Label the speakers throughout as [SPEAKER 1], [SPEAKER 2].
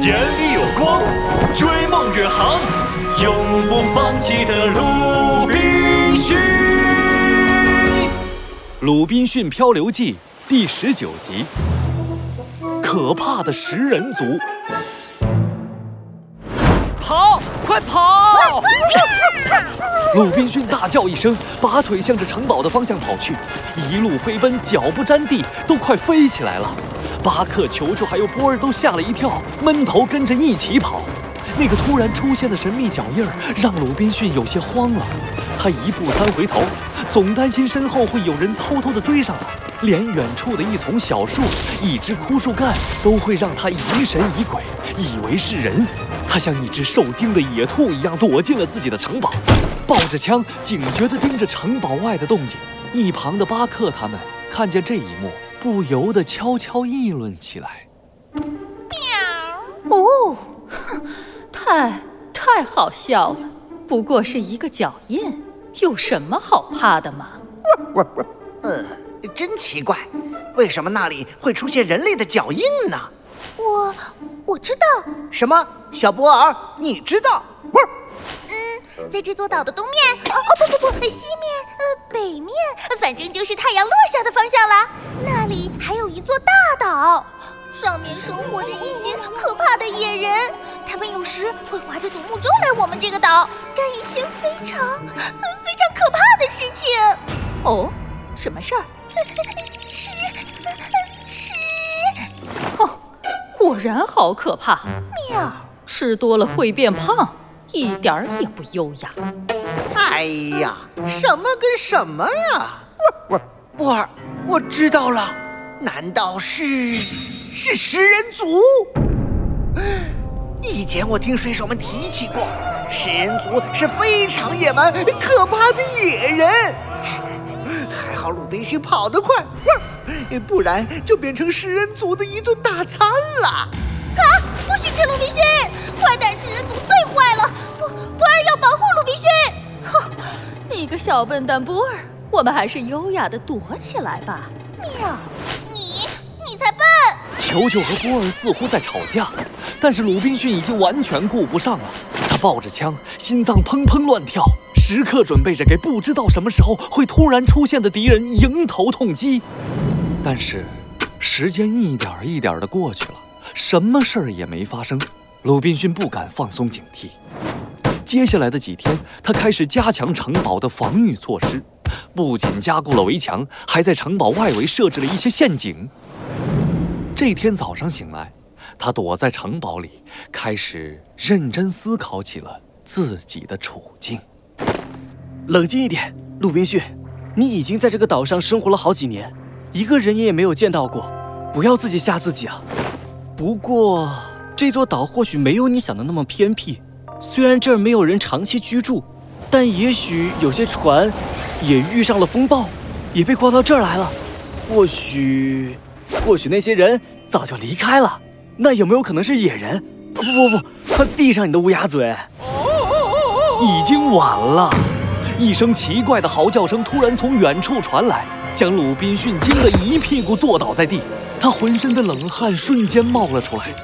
[SPEAKER 1] 眼里有光，追梦远航，永不放弃的鲁滨逊。
[SPEAKER 2] 《鲁滨逊漂流记》第十九集：可怕的食人族。跑，快跑！鲁滨逊大叫一声，拔腿向着城堡的方向跑去，一路飞奔，脚不沾地，都快飞起来了。巴克、球球还有波儿都吓了一跳，闷头跟着一起跑。那个突然出现的神秘脚印儿让鲁滨逊有些慌了，他一步三回头，总担心身后会有人偷偷的追上来，连远处的一丛小树、一只枯树干都会让他疑神疑鬼，以为是人。他像一只受惊的野兔一样躲进了自己的城堡，抱着枪，警觉地盯着城堡外的动静。一旁的巴克他们看见这一幕。不由得悄悄议论起来。
[SPEAKER 3] 喵！哦，太太好笑了。不过是一个脚印，有什么好怕的吗？
[SPEAKER 4] 呃，真奇怪，为什么那里会出现人类的脚印呢？
[SPEAKER 5] 我我知道。
[SPEAKER 4] 什么？小波尔，你知道？
[SPEAKER 5] 嗯，在这座岛的东面。哦哦不不不，西面，呃，北面，反正就是太阳落下的方向了。座大岛，上面生活着一些可怕的野人，他们有时会划着独木舟来我们这个岛，干一些非常非常可怕的事情。
[SPEAKER 3] 哦，什么事儿？
[SPEAKER 5] 吃 吃。
[SPEAKER 3] 哦，果然好可怕。
[SPEAKER 5] 喵，
[SPEAKER 3] 吃多了会变胖，一点儿也不优雅。
[SPEAKER 4] 哎呀，什么跟什么呀？不不，波尔。我知道了，难道是是食人族？以前我听水手们提起过，食人族是非常野蛮、可怕的野人。还好鲁滨逊跑得快，不然就变成食人族的一顿大餐了。啊！
[SPEAKER 5] 不许吃鲁滨逊！坏蛋食人族最坏了！不波尔要保护鲁滨逊。
[SPEAKER 3] 哼，你个小笨蛋波尔！我们还是优雅的躲起来吧。
[SPEAKER 5] 呀，你你才笨！
[SPEAKER 2] 球球和波儿似乎在吵架，但是鲁滨逊已经完全顾不上了。他抱着枪，心脏砰砰乱跳，时刻准备着给不知道什么时候会突然出现的敌人迎头痛击。但是，时间一点一点的过去了，什么事儿也没发生。鲁滨逊不敢放松警惕。接下来的几天，他开始加强城堡的防御措施。不仅加固了围墙，还在城堡外围设置了一些陷阱。这天早上醒来，他躲在城堡里，开始认真思考起了自己的处境。
[SPEAKER 6] 冷静一点，鲁滨逊，你已经在这个岛上生活了好几年，一个人也没有见到过，不要自己吓自己啊。不过，这座岛或许没有你想的那么偏僻，虽然这儿没有人长期居住，但也许有些船。也遇上了风暴，也被刮到这儿来了。或许，或许那些人早就离开了。那有没有可能是野人？不不不，快闭上你的乌鸦嘴！
[SPEAKER 2] 已经晚了。一声奇怪的嚎叫声突然从远处传来，将鲁滨逊惊得一屁股坐倒在地。他浑身的冷汗瞬间冒了出来。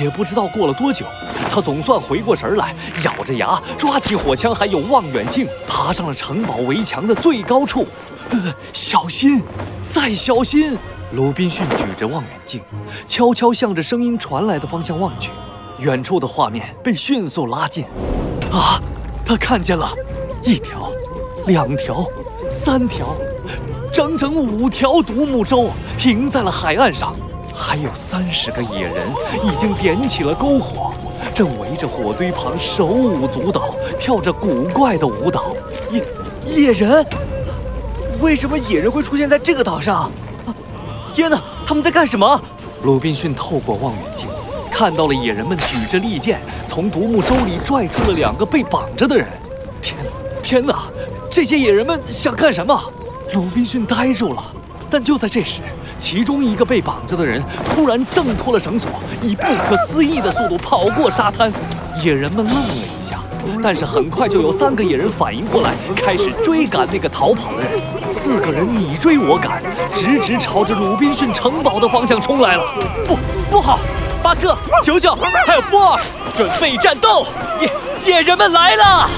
[SPEAKER 2] 也不知道过了多久，他总算回过神来，咬着牙抓起火枪，还有望远镜，爬上了城堡围墙的最高处。呃小心，再小心！鲁滨逊举着望远镜，悄悄向着声音传来的方向望去。远处的画面被迅速拉近。啊，他看见了，一条，两条，三条，整整五条独木舟停在了海岸上。还有三十个野人已经点起了篝火，正围着火堆旁手舞足蹈，跳着古怪的舞蹈。
[SPEAKER 6] 野野人？为什么野人会出现在这个岛上？天哪，他们在干什么？
[SPEAKER 2] 鲁滨逊透过望远镜看到了野人们举着利剑，从独木舟里拽出了两个被绑着的人。天，天哪！这些野人们想干什么？鲁滨逊呆住了。但就在这时，其中一个被绑着的人突然挣脱了绳索，以不可思议的速度跑过沙滩。野人们愣了一下，但是很快就有三个野人反应过来，开始追赶那个逃跑的人。四个人你追我赶，直直朝着鲁滨逊城堡的方向冲来了。不，不好！巴克、九九还有波尔，准备战斗！野野人们来了！